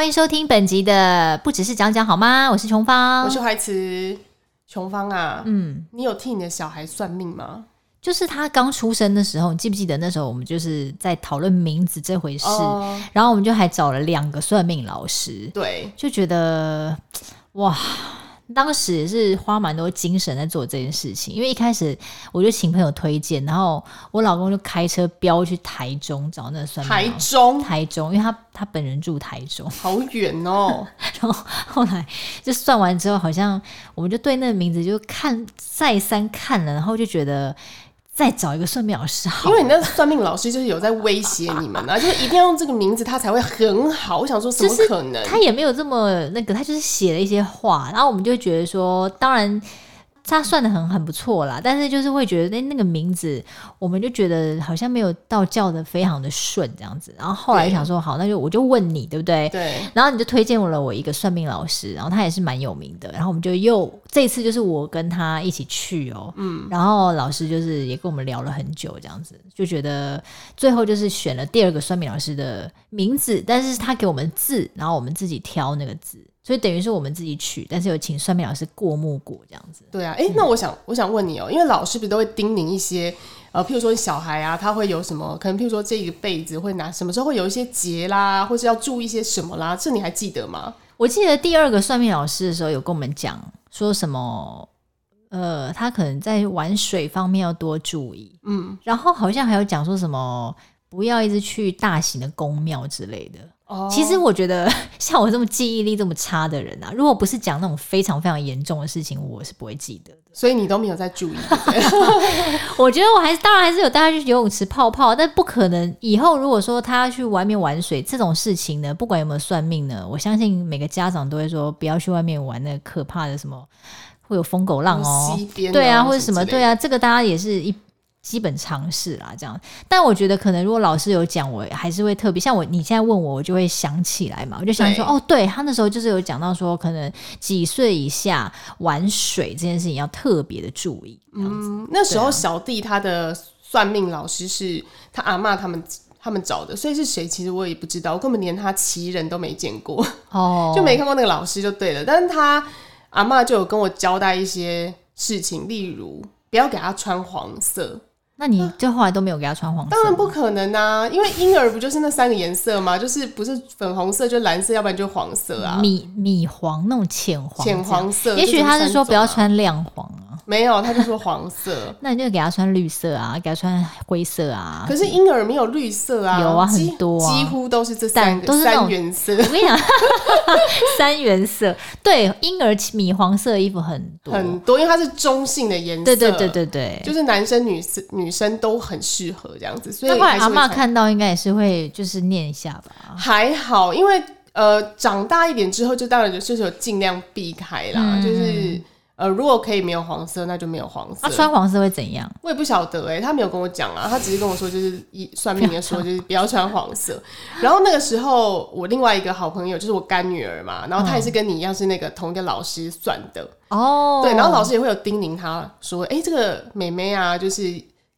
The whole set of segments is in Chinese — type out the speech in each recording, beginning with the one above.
欢迎收听本集的不只是讲讲好吗？我是琼芳，我是怀慈。琼芳啊，嗯，你有替你的小孩算命吗？就是他刚出生的时候，你记不记得那时候我们就是在讨论名字这回事，哦、然后我们就还找了两个算命老师，对，就觉得哇。当时也是花蛮多精神在做这件事情，因为一开始我就请朋友推荐，然后我老公就开车飙去台中找那个算命。台中，台中，因为他他本人住台中，好远哦。然后后来就算完之后，好像我们就对那个名字就看再三看了，然后就觉得。再找一个算命老师好，因为你那算命老师就是有在威胁你们啊，就是一定要用这个名字，他才会很好。我想说，怎么可能？他也没有这么那个，他就是写了一些话，然后我们就觉得说，当然。他算的很很不错啦，但是就是会觉得那那个名字，我们就觉得好像没有到叫的非常的顺这样子。然后后来想说，好，那就我就问你，对不对？对。然后你就推荐了我一个算命老师，然后他也是蛮有名的。然后我们就又这次就是我跟他一起去哦，嗯。然后老师就是也跟我们聊了很久，这样子就觉得最后就是选了第二个算命老师的名字，但是他给我们字，然后我们自己挑那个字。所以等于是我们自己取，但是有请算命老师过目过这样子。对啊，哎、欸，那我想我想问你哦、喔，因为老师不是都会叮咛一些，呃，譬如说小孩啊，他会有什么？可能譬如说这一辈子会拿什么时候会有一些劫啦，或是要注意一些什么啦？这你还记得吗？我记得第二个算命老师的时候有跟我们讲说什么，呃，他可能在玩水方面要多注意，嗯，然后好像还有讲说什么不要一直去大型的宫庙之类的。其实我觉得 像我这么记忆力这么差的人啊，如果不是讲那种非常非常严重的事情，我是不会记得的。所以你都没有在注意。我觉得我还是当然还是有带他去游泳池泡泡，但不可能以后如果说他要去外面玩水这种事情呢，不管有没有算命呢，我相信每个家长都会说不要去外面玩那个可怕的什么会有疯狗浪哦，对啊，或者什么对啊，这个大家也是一。基本常识啦，这样。但我觉得可能如果老师有讲，我还是会特别。像我，你现在问我，我就会想起来嘛。我就想说，哦，对他那时候就是有讲到说，可能几岁以下玩水这件事情要特别的注意。嗯，那时候小弟他的算命老师是他阿妈他们他们找的，所以是谁其实我也不知道，我根本连他其人都没见过哦，就没看过那个老师就对了。但是他阿妈就有跟我交代一些事情，例如不要给他穿黄色。那你就后来都没有给他穿黄色？当然不可能啊，因为婴儿不就是那三个颜色吗？就是不是粉红色就蓝色，要不然就黄色啊，米米黄那种浅黄，浅黄色。也许他是说不要穿亮黄啊。没有，他就说黄色。那你就给他穿绿色啊，给他穿灰色啊。可是婴儿没有绿色啊，有啊，很多，几乎都是这三个都是三原色。我跟你讲，三原色，对，婴儿米黄色的衣服很多很多，因为它是中性的颜色。对对对对对，就是男生女生女生都很适合这样子。所以后来阿嬷看到应该也是会就是念一下吧。还好，因为呃长大一点之后，就当然就是有尽量避开啦，嗯、就是。呃，如果可以没有黄色，那就没有黄色。他、啊、穿黄色会怎样？我也不晓得哎、欸，他没有跟我讲啊，他只是跟我说，就是一算命的说，就是不要穿黄色。然后那个时候，我另外一个好朋友就是我干女儿嘛，然后她也是跟你一样是那个同一个老师算的哦。对，然后老师也会有叮咛她说，哎、欸，这个妹妹啊，就是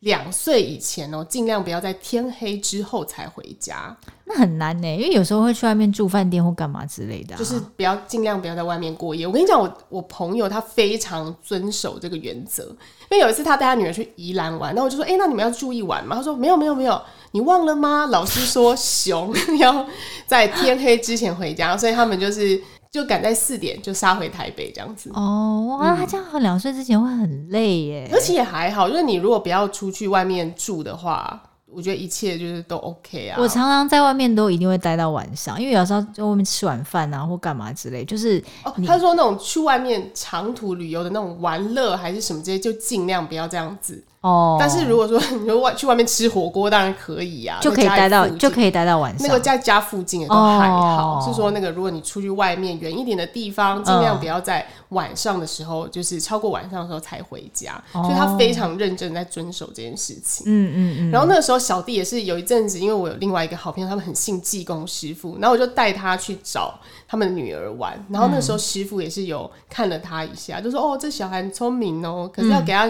两岁以前哦，尽量不要在天黑之后才回家。那很难呢，因为有时候会去外面住饭店或干嘛之类的、啊，就是不要尽量不要在外面过夜。我跟你讲，我我朋友他非常遵守这个原则，因为有一次他带他女儿去宜兰玩，那我就说，哎、欸，那你们要住一晚吗？他说没有没有没有，你忘了吗？老师说熊 要在天黑之前回家，所以他们就是就赶在四点就杀回台北这样子。哦，哇，他这样两岁之前会很累耶，而且也还好，就是你如果不要出去外面住的话。我觉得一切就是都 OK 啊。我常常在外面都一定会待到晚上，因为有时候在外面吃晚饭啊，或干嘛之类。就是哦，他说那种去外面长途旅游的那种玩乐还是什么这些，就尽量不要这样子。哦，但是如果说 你说外去外面吃火锅，当然可以呀，就可以待到就可以待到晚上。那个在家附近也都还好，是说那个如果你出去外面远一点的地方，尽量不要在晚上的时候，就是超过晚上的时候才回家。所以他非常认真在遵守这件事情。嗯嗯嗯。然后那个时候小弟也是有一阵子，因为我有另外一个好朋友，他们很信济公师傅，然后我就带他去找他们的女儿玩。然后那时候师傅也是有看了他一下，就说哦，这小孩很聪明哦，可是要给他。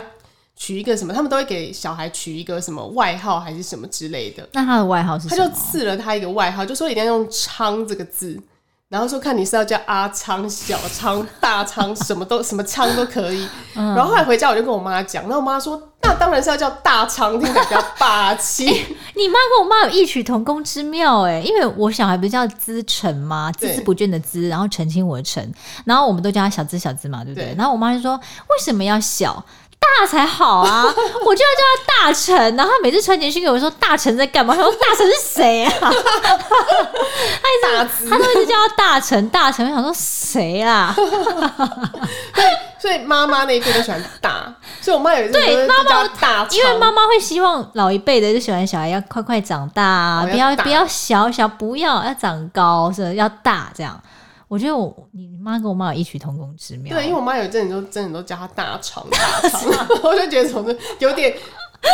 取一个什么？他们都会给小孩取一个什么外号，还是什么之类的。那他的外号是什么？他就赐了他一个外号，就说一定要用“昌”这个字，然后说看你是要叫阿昌、小昌、大昌，什么都 什么昌都可以。嗯、然后后来回家我就跟我妈讲，然后我妈说那当然是要叫大昌，听起来比较霸气。你妈跟我妈有异曲同工之妙哎，因为我小孩不是叫资诚吗？孜孜不倦的孜，然后澄清我的澄，然后我们都叫他小资小资嘛，对不对？对，然后我妈就说为什么要小？大才好啊！我就要叫他大臣，然后他每次传简讯给我说大臣在干嘛？他说大臣是谁啊？他一直他都一直叫他大臣大臣，我想说谁啊？对，所以妈妈那一辈都喜欢大，所以我妈有一对妈妈大，因为妈妈会希望老一辈的就喜欢小孩要快快长大，啊，不要不要小小，不要要长高，是要大这样。我觉得我你你妈跟我妈有异曲同工之妙。对，因为我妈有阵子都真的都叫她大肠大肠，我就觉得总是有点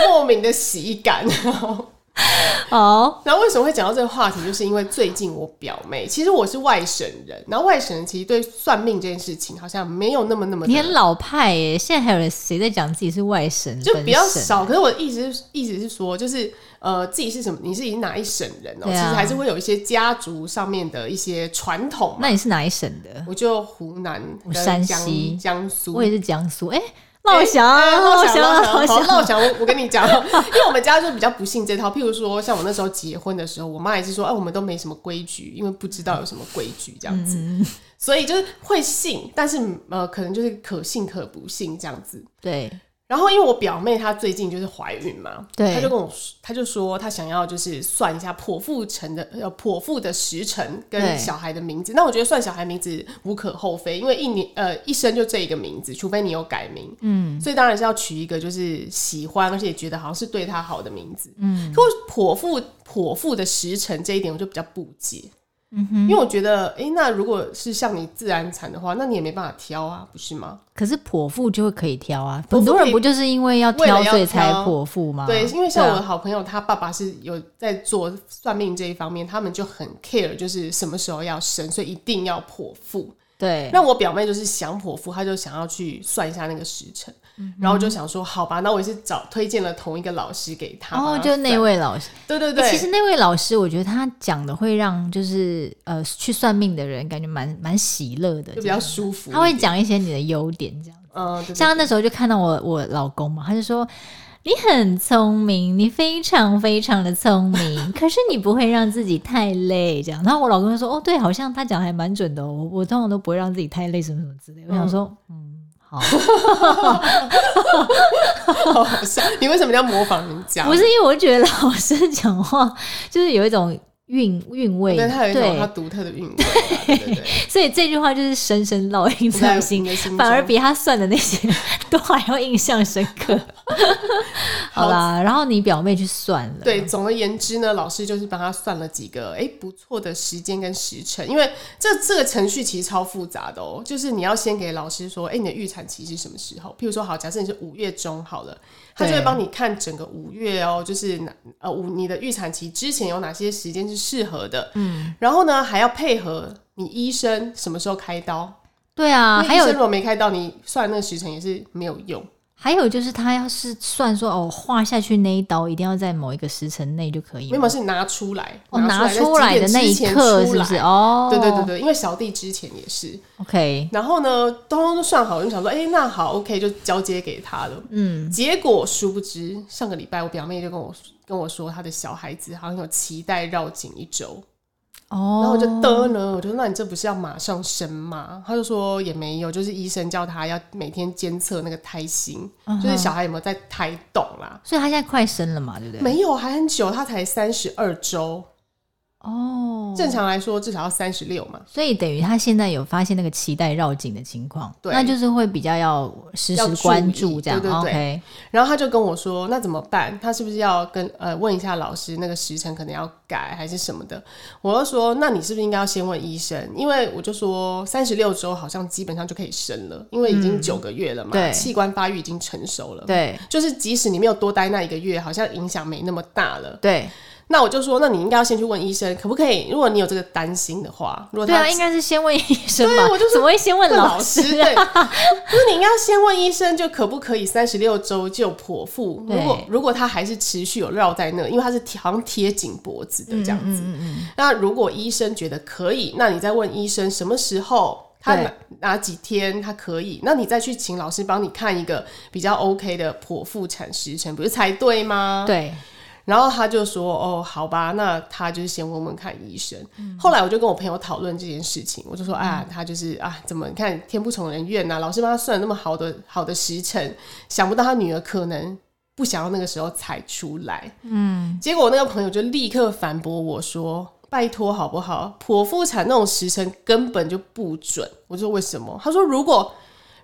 莫名的喜感。哦，然后为什么会讲到这个话题？就是因为最近我表妹，其实我是外省人，然后外省人其实对算命这件事情好像没有那么那么。你很老派耶，现在还有人谁在讲自己是外省人？就比较少。可是我的意思是，意思是说，就是。呃，自己是什么？你是以哪一省人哦？啊、其实还是会有一些家族上面的一些传统。那你是哪一省的？我就湖南、山西、江苏。我也是江苏。哎、欸，老翔，老翔，老翔，老翔。我我跟你讲，因为我们家就比较不信这套。譬如说，像我那时候结婚的时候，我妈也是说，哎、啊，我们都没什么规矩，因为不知道有什么规矩这样子，嗯、所以就是会信，但是呃，可能就是可信可不信这样子。对。然后，因为我表妹她最近就是怀孕嘛，对，她就跟我，她就说她想要就是算一下剖腹成的呃剖腹的时辰跟小孩的名字。那我觉得算小孩名字无可厚非，因为一年呃一生就这一个名字，除非你有改名，嗯，所以当然是要取一个就是喜欢而且觉得好像是对她好的名字，嗯。可我剖腹剖腹的时辰这一点，我就比较不解。嗯哼，因为我觉得，哎、欸，那如果是像你自然产的话，那你也没办法挑啊，不是吗？可是剖腹就会可以挑啊，很多人不就是因为要挑所以才剖腹吗？对，因为像我的好朋友，他爸爸是有在做算命这一方面，他们就很 care，就是什么时候要生，所以一定要剖腹。对，那我表妹就是想剖腹，她就想要去算一下那个时辰，嗯、然后就想说，好吧，那我也是找推荐了同一个老师给她。哦，就那位老师，对对对、欸。其实那位老师，我觉得他讲的会让就是呃去算命的人感觉蛮蛮喜乐的，就比较舒服。他会讲一些你的优点，这样子。嗯，对对对，像他那时候就看到我我老公嘛，他就说。你很聪明，你非常非常的聪明，可是你不会让自己太累，这样。然后我老公就说：“哦，对，好像他讲还蛮准的哦。我我通常都不会让自己太累，什么什么之类。”我想说，嗯，好，好好笑。你为什么要模仿人家？不是因为我觉得老师讲话就是有一种。韵韵味，对，它有一种它独特的韵味，对对对，所以这句话就是深深烙印在心，反而比他算的那些都还要印象深刻。好啦，然后你表妹去算了，对，总而言之呢，老师就是帮他算了几个哎不错的时间跟时辰，因为这这个程序其实超复杂的哦，就是你要先给老师说，哎，你的预产期是什么时候？譬如说，好，假设你是五月中好了。他就会帮你看整个五月哦，就是哪呃五你的预产期之前有哪些时间是适合的，嗯，然后呢还要配合你医生什么时候开刀，对啊，还有医生如果没开刀，你算那个时辰也是没有用。还有就是，他要是算说哦，画下去那一刀一定要在某一个时辰内就可以。没有，是拿出来，哦，拿出来的那一刻是不是？哦，对对对对，因为小弟之前也是。OK，然后呢，都都算好，我就想说，哎、欸，那好，OK，就交接给他了。嗯，结果殊不知，上个礼拜我表妹就跟我跟我说，她的小孩子好像有脐带绕颈一周。哦，然后我就得呢，我就说，那你这不是要马上生吗？他就说也没有，就是医生叫他要每天监测那个胎心，嗯、就是小孩有没有在胎动啦。所以他现在快生了嘛，对不对？没有，还很久，他才三十二周。哦，正常来说至少要三十六嘛，所以等于他现在有发现那个脐带绕颈的情况，对，那就是会比较要时时关注这样，对对然后他就跟我说，那怎么办？他是不是要跟呃问一下老师那个时辰可能要改还是什么的？我就说，那你是不是应该要先问医生？因为我就说三十六周好像基本上就可以生了，因为已经九个月了嘛，嗯、器官发育已经成熟了，对，就是即使你没有多待那一个月，好像影响没那么大了，对。那我就说，那你应该要先去问医生，可不可以？如果你有这个担心的话，如果他对啊，应该是先问医生吧。对，我就说 怎么会先问老师？对，就是你应该要先问医生，就可不可以三十六周就剖腹？如果如果他还是持续有绕在那，因为他是好像贴紧脖子的这样子。嗯嗯嗯。那如果医生觉得可以，那你再问医生什么时候他哪哪几天他可以？那你再去请老师帮你看一个比较 OK 的剖腹产时程，不是才对吗？对。然后他就说：“哦，好吧，那他就是先问问看医生。嗯”后来我就跟我朋友讨论这件事情，我就说：“啊，他就是啊，怎么你看天不从人愿呐、啊？老师帮他算了那么好的好的时辰，想不到他女儿可能不想要那个时候才出来。”嗯，结果我那个朋友就立刻反驳我说：“拜托好不好？剖腹产那种时辰根本就不准。”我就说：“为什么？”他说：“如果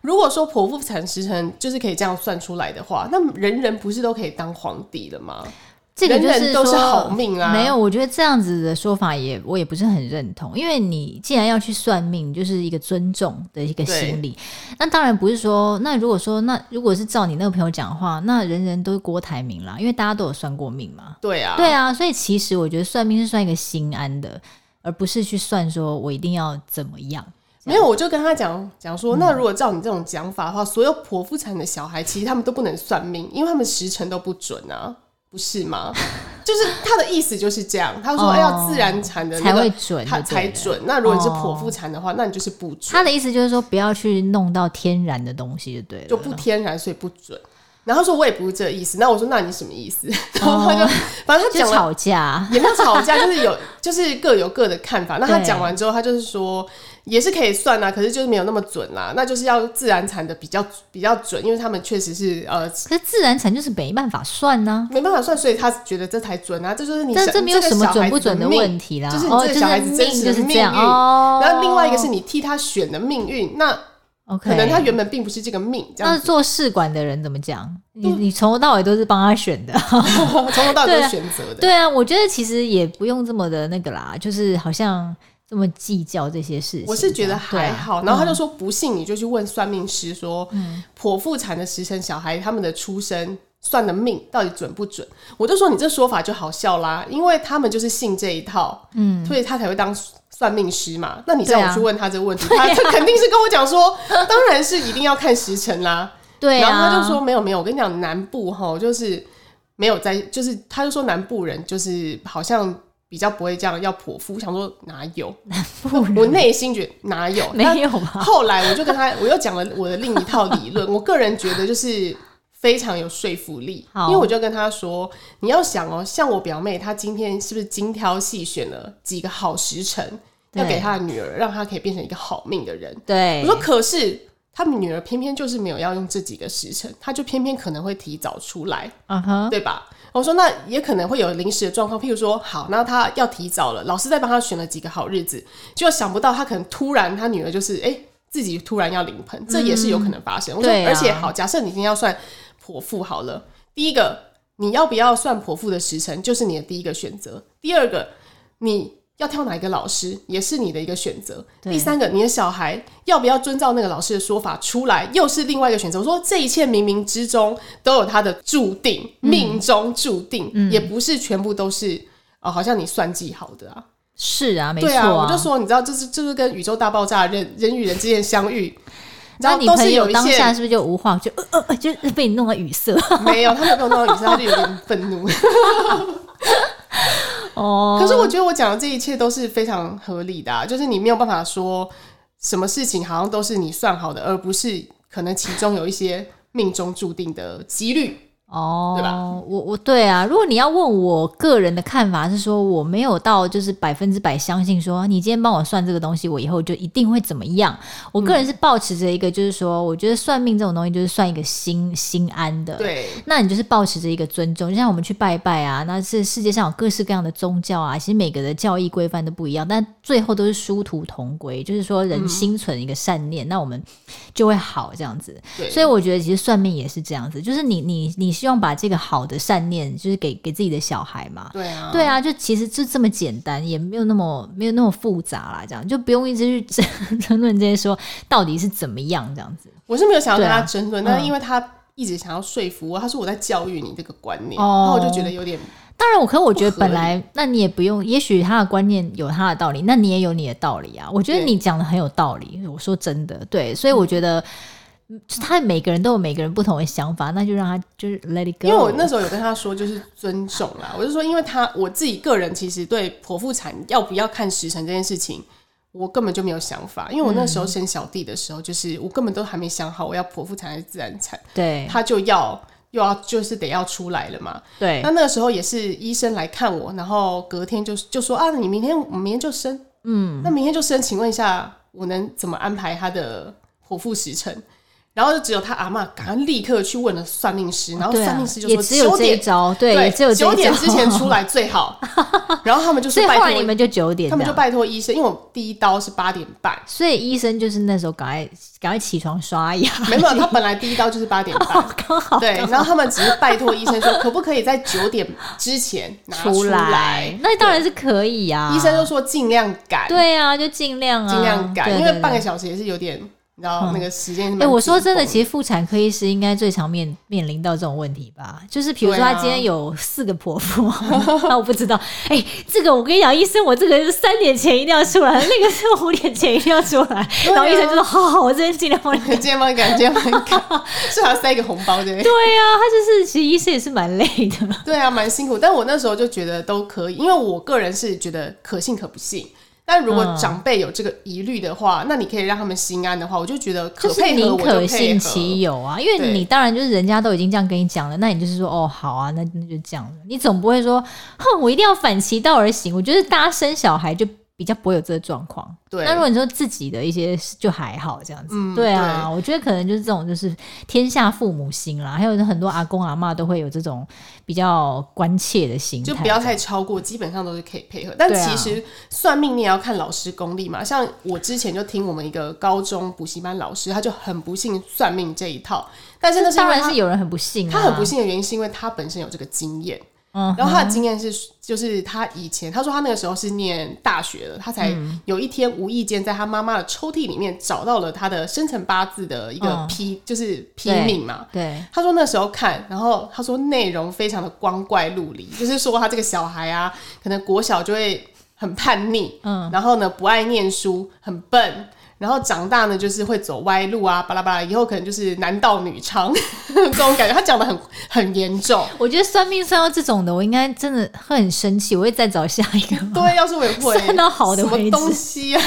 如果说剖腹产时辰就是可以这样算出来的话，那人人不是都可以当皇帝了吗？”这个就是说好命啊！没有，我觉得这样子的说法也我也不是很认同，因为你既然要去算命，就是一个尊重的一个心理。那当然不是说，那如果说那如果是照你那个朋友讲的话，那人人都是郭台铭啦，因为大家都有算过命嘛。对啊，对啊，所以其实我觉得算命是算一个心安的，而不是去算说我一定要怎么样。没有，我就跟他讲讲说，那如果照你这种讲法的话，嗯、所有剖腹产的小孩其实他们都不能算命，因为他们时辰都不准啊。不是吗？就是他的意思就是这样。他说：“哎，要自然产的、那个、才会准，他才准。那如果你是剖腹产的话，那你就是不准。”他的意思就是说，不要去弄到天然的东西，就对了，就不天然，所以不准。然后他说：“我也不是这个意思。”那我说：“那你什么意思？”然后他就反正他讲吵架，也没有吵架，就是有就是各有各的看法。那他讲完之后，他就是说。也是可以算啊，可是就是没有那么准啦。那就是要自然产的比较比较准，因为他们确实是呃，可是自然产就是没办法算呢、啊，没办法算，所以他觉得这才准啊。这就是你，这这没有什么准不准的问题啦。就是你这个小孩子真实的命运。哦就是、然后另外一个是你替他选的命运，那可能他原本并不是这个命。这样那做试管的人怎么讲？你你从头到尾都是帮他选的，从头到尾都是选择的。对啊，我觉得其实也不用这么的那个啦，就是好像。这么计较这些事情，我是觉得还好。然后他就说：“不信你就去问算命师，说剖腹产的时辰，小孩他们的出生算的命到底准不准？”我就说：“你这说法就好笑啦，因为他们就是信这一套，嗯，所以他才会当算命师嘛。那你叫我去问他这个问题，他他肯定是跟我讲说，当然是一定要看时辰啦。对，然后他就说：没有没有，我跟你讲，南部哈就是没有在，就是他就说南部人就是好像。”比较不会这样要剖腹，想说哪有？我内心觉得哪有？没有吧？后来我就跟他，我又讲了我的另一套理论。我个人觉得就是非常有说服力，因为我就跟他说：你要想哦，像我表妹，她今天是不是精挑细选了几个好时辰，要给她的女儿，让她可以变成一个好命的人？对，我说可是他们女儿偏偏就是没有要用这几个时辰，她就偏偏可能会提早出来，嗯哼，对吧？我说那也可能会有临时的状况，譬如说，好，那他要提早了，老师再帮他选了几个好日子，就想不到他可能突然他女儿就是哎、欸、自己突然要临盆，这也是有可能发生。嗯、我说，啊、而且好，假设你今天要算剖腹好了，第一个你要不要算剖腹的时辰，就是你的第一个选择。第二个你。要挑哪一个老师，也是你的一个选择。第三个，你的小孩要不要遵照那个老师的说法出来，又是另外一个选择。我说这一切冥冥之中都有他的注定，嗯、命中注定，嗯、也不是全部都是哦，好像你算计好的啊。是啊，没错、啊。对啊，我就说，你知道，这是这是跟宇宙大爆炸人人与人之间相遇。然后你朋友当下是不是就无话，就呃呃，就被你弄到语塞？没有，他没有被我弄到语塞，他就有点愤怒。哦，可是我觉得我讲的这一切都是非常合理的，就是你没有办法说什么事情好像都是你算好的，而不是可能其中有一些命中注定的几率。哦，对吧？我我对啊，如果你要问我个人的看法，是说我没有到就是百分之百相信说你今天帮我算这个东西，我以后就一定会怎么样。我个人是保持着一个，就是说，我觉得算命这种东西就是算一个心心安的。对，那你就是保持着一个尊重，就像我们去拜拜啊，那是世界上有各式各样的宗教啊，其实每个的教义规范都不一样，但最后都是殊途同归，就是说人心存一个善念，嗯、那我们就会好这样子。所以我觉得其实算命也是这样子，就是你你你。希望把这个好的善念，就是给给自己的小孩嘛。对啊，对啊，就其实就这么简单，也没有那么没有那么复杂啦。这样就不用一直去争 争论这些，说到底是怎么样这样子。我是没有想要跟他争论，啊、但是因为他一直想要说服我，他说我在教育你这个观念，哦、然后我就觉得有点。当然，我可我觉得本来那你也不用，也许他的观念有他的道理，那你也有你的道理啊。我觉得你讲的很有道理。我说真的，对，所以我觉得。他每个人都有每个人不同的想法，那就让他就是 let it go。因为我那时候有跟他说，就是尊重啦。我就说，因为他我自己个人其实对剖腹产要不要看时辰这件事情，我根本就没有想法。因为我那时候生小弟的时候，就是我根本都还没想好我要剖腹产还是自然产。对，他就要又要就是得要出来了嘛。对，那那个时候也是医生来看我，然后隔天就就说啊，你明天明天就生，嗯，那明天就生，请问一下，我能怎么安排他的剖腹时辰？然后就只有他阿嬷赶快立刻去问了算命师，然后算命师就说九点，对，只有九点之前出来最好。然后他们就是拜托你们就九点，他们就拜托医生，因为我第一刀是八点半，所以医生就是那时候赶快赶快起床刷牙。没有，他本来第一刀就是八点半，刚好。对，然后他们只是拜托医生说，可不可以在九点之前拿出来？那当然是可以啊。医生就说尽量赶，对啊，就尽量啊，尽量赶，因为半个小时也是有点。然后那个时间，哎、欸，我说真的，其实妇产科医师应该最常面面临到这种问题吧？就是比如说他今天有四个婆婆，那、啊、我不知道。哎、欸，这个我跟你讲，医生，我这个是三点前一定要出来，那个是五点前一定要出来。啊、然后医生就说：“好好，我这边尽量帮你 赶，尽量帮你赶，尽量帮你赶。”是还要塞一个红包对？对呀、啊，他就是其实医生也是蛮累的。对啊，蛮辛苦。但我那时候就觉得都可以，因为我个人是觉得可信可不信。但如果长辈有这个疑虑的话，嗯，那你可以让他们心安的话，我就觉得可配合，我就配合，宁可信其有啊。因为你当然就是人家都已经这样跟你讲了，那你就是说哦好啊，那那就这样了。你总不会说哼，我一定要反其道而行。我觉得大家生小孩就。比较不会有这个状况。对，那如果你说自己的一些就还好这样子。嗯，对啊对，我觉得可能就是这种就是天下父母心啦。还有很多阿公阿妈都会有这种比较关切的心态，就不要太超过，基本上都是可以配合。但其实算命你也要看老师功力嘛。像我之前就听我们一个高中补习班老师，他就很不信算命这一套。但是那是当然是有人很不信啊，他很不信的原因是因为他本身有这个经验。然后他的经验是，就是他以前他说他那个时候是念大学的，他才有一天无意间在他妈妈的抽屉里面找到了他的生辰八字的一个批，就是批命嘛。对，他说那时候看，然后他说内容非常的光怪陆离，就是说他这个小孩啊，可能国小就会很叛逆，嗯，然后呢不爱念书，很笨。然后长大呢，就是会走歪路啊，巴拉巴拉，以后可能就是男盗女娼 这种感觉。他讲的很很严重。我觉得算命算到这种的，我应该真的会很生气，我会再找下一个。对，要是我也会 算到好的什么东西啊？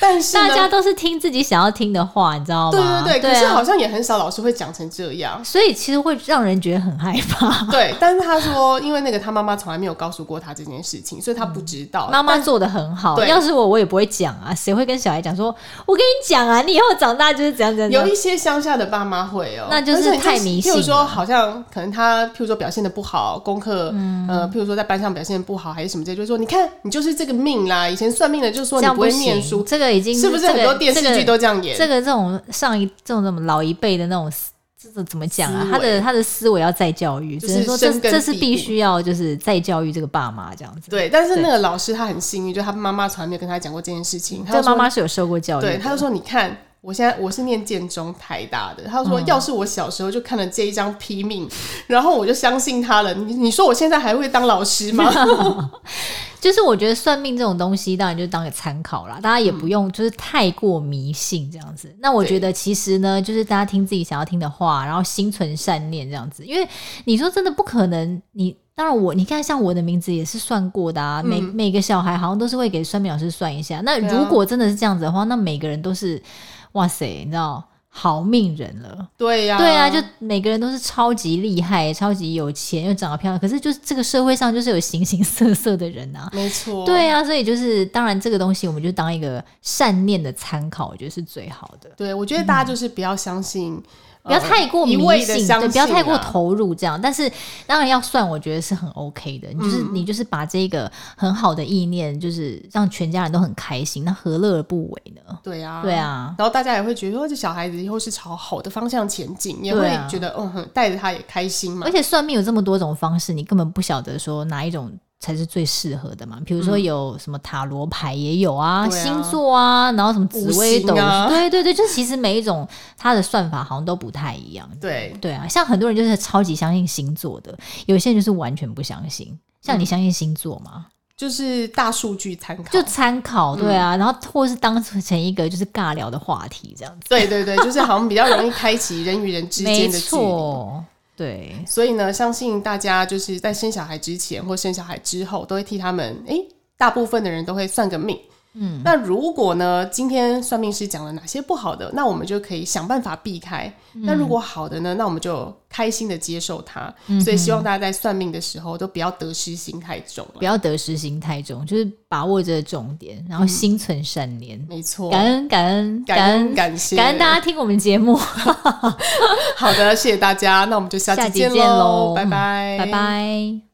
但是大家都是听自己想要听的话，你知道吗？对对对，可是好像也很少老师会讲成这样，所以其实会让人觉得很害怕。对，但是他说，因为那个他妈妈从来没有告诉过他这件事情，所以他不知道。妈、嗯、妈做的很好，要是我，我也不会讲啊。谁会跟小孩讲说？我跟你讲啊，你以后长大就是怎样怎样。有一些乡下的爸妈会哦、喔，那就是太迷信。譬如说，好像可能他譬如说表现的不好，功课、嗯，呃，譬如说在班上表现得不好，还是什么之类，就是说，你看你就是这个命啦。以前算命的就说你不会念书，这个已经是不是很多电视剧都这样演？这个这种上一这种什么老一辈的那种，这个怎么讲啊？他的他的思维要再教育，就是说这这是必须要就是再教育这个爸妈这样子。对，但是那个老师他很幸运，就他妈妈从来没有跟他讲过这件事情。他妈妈是有受过教育，对，他就说你看。我现在我是念建中台大的，他说要是我小时候就看了这一张批命，嗯，然后我就相信他了。你你说我现在还会当老师吗？就是我觉得算命这种东西，当然就当个参考啦，大家也不用就是太过迷信这样子。嗯、那我觉得其实呢，就是大家听自己想要听的话，然后心存善念这样子。因为你说真的不可能，你当然我你看像我的名字也是算过的啊，嗯、每每个小孩好像都是会给算命老师算一下。那如果真的是这样子的话，那每个人都是。哇塞，你知道好命人了？对呀、啊，对啊，就每个人都是超级厉害、超级有钱又长得漂亮。可是，就是这个社会上就是有形形色色的人啊。没错，对啊，所以就是当然这个东西，我们就当一个善念的参考，我觉得是最好的。对，我觉得大家就是不要相信。嗯不要太过迷信，啊，对，不要太过投入这样。但是当然要算，我觉得是很 OK 的。你就是、嗯、你就是把这个很好的意念，就是让全家人都很开心，那何乐而不为呢？对啊，对啊。然后大家也会觉得说，这小孩子以后是朝好的方向前进，也会觉得嗯，带着他也开心嘛。而且算命有这么多种方式，你根本不晓得说哪一种才是最适合的嘛。比如说有什么塔罗牌也有啊，嗯、星座啊，然后什么紫微斗，啊、对对对，就其实每一种它的算法好像都不太一样。对对啊，像很多人就是超级相信星座的，有些人就是完全不相信。像你相信星座吗？嗯就是大数据参考，就参考，对啊，嗯、然后或是当成一个就是尬聊的话题这样子。对对对，就是好像比较容易开启人与人之间的距离。对，所以呢，相信大家就是在生小孩之前或生小孩之后，都会替他们，诶，大部分的人都会算个命。嗯，那如果呢，今天算命师讲了哪些不好的，那我们就可以想办法避开。嗯、那如果好的呢，那我们就开心的接受它。嗯、所以希望大家在算命的时候都不要得失心太重，不要得失心太重，就是把握着重点，然后心存善念。嗯、没错，感恩感恩感恩感谢感恩大家听我们节目。好的，谢谢大家，那我们就下期见喽，拜拜，拜拜。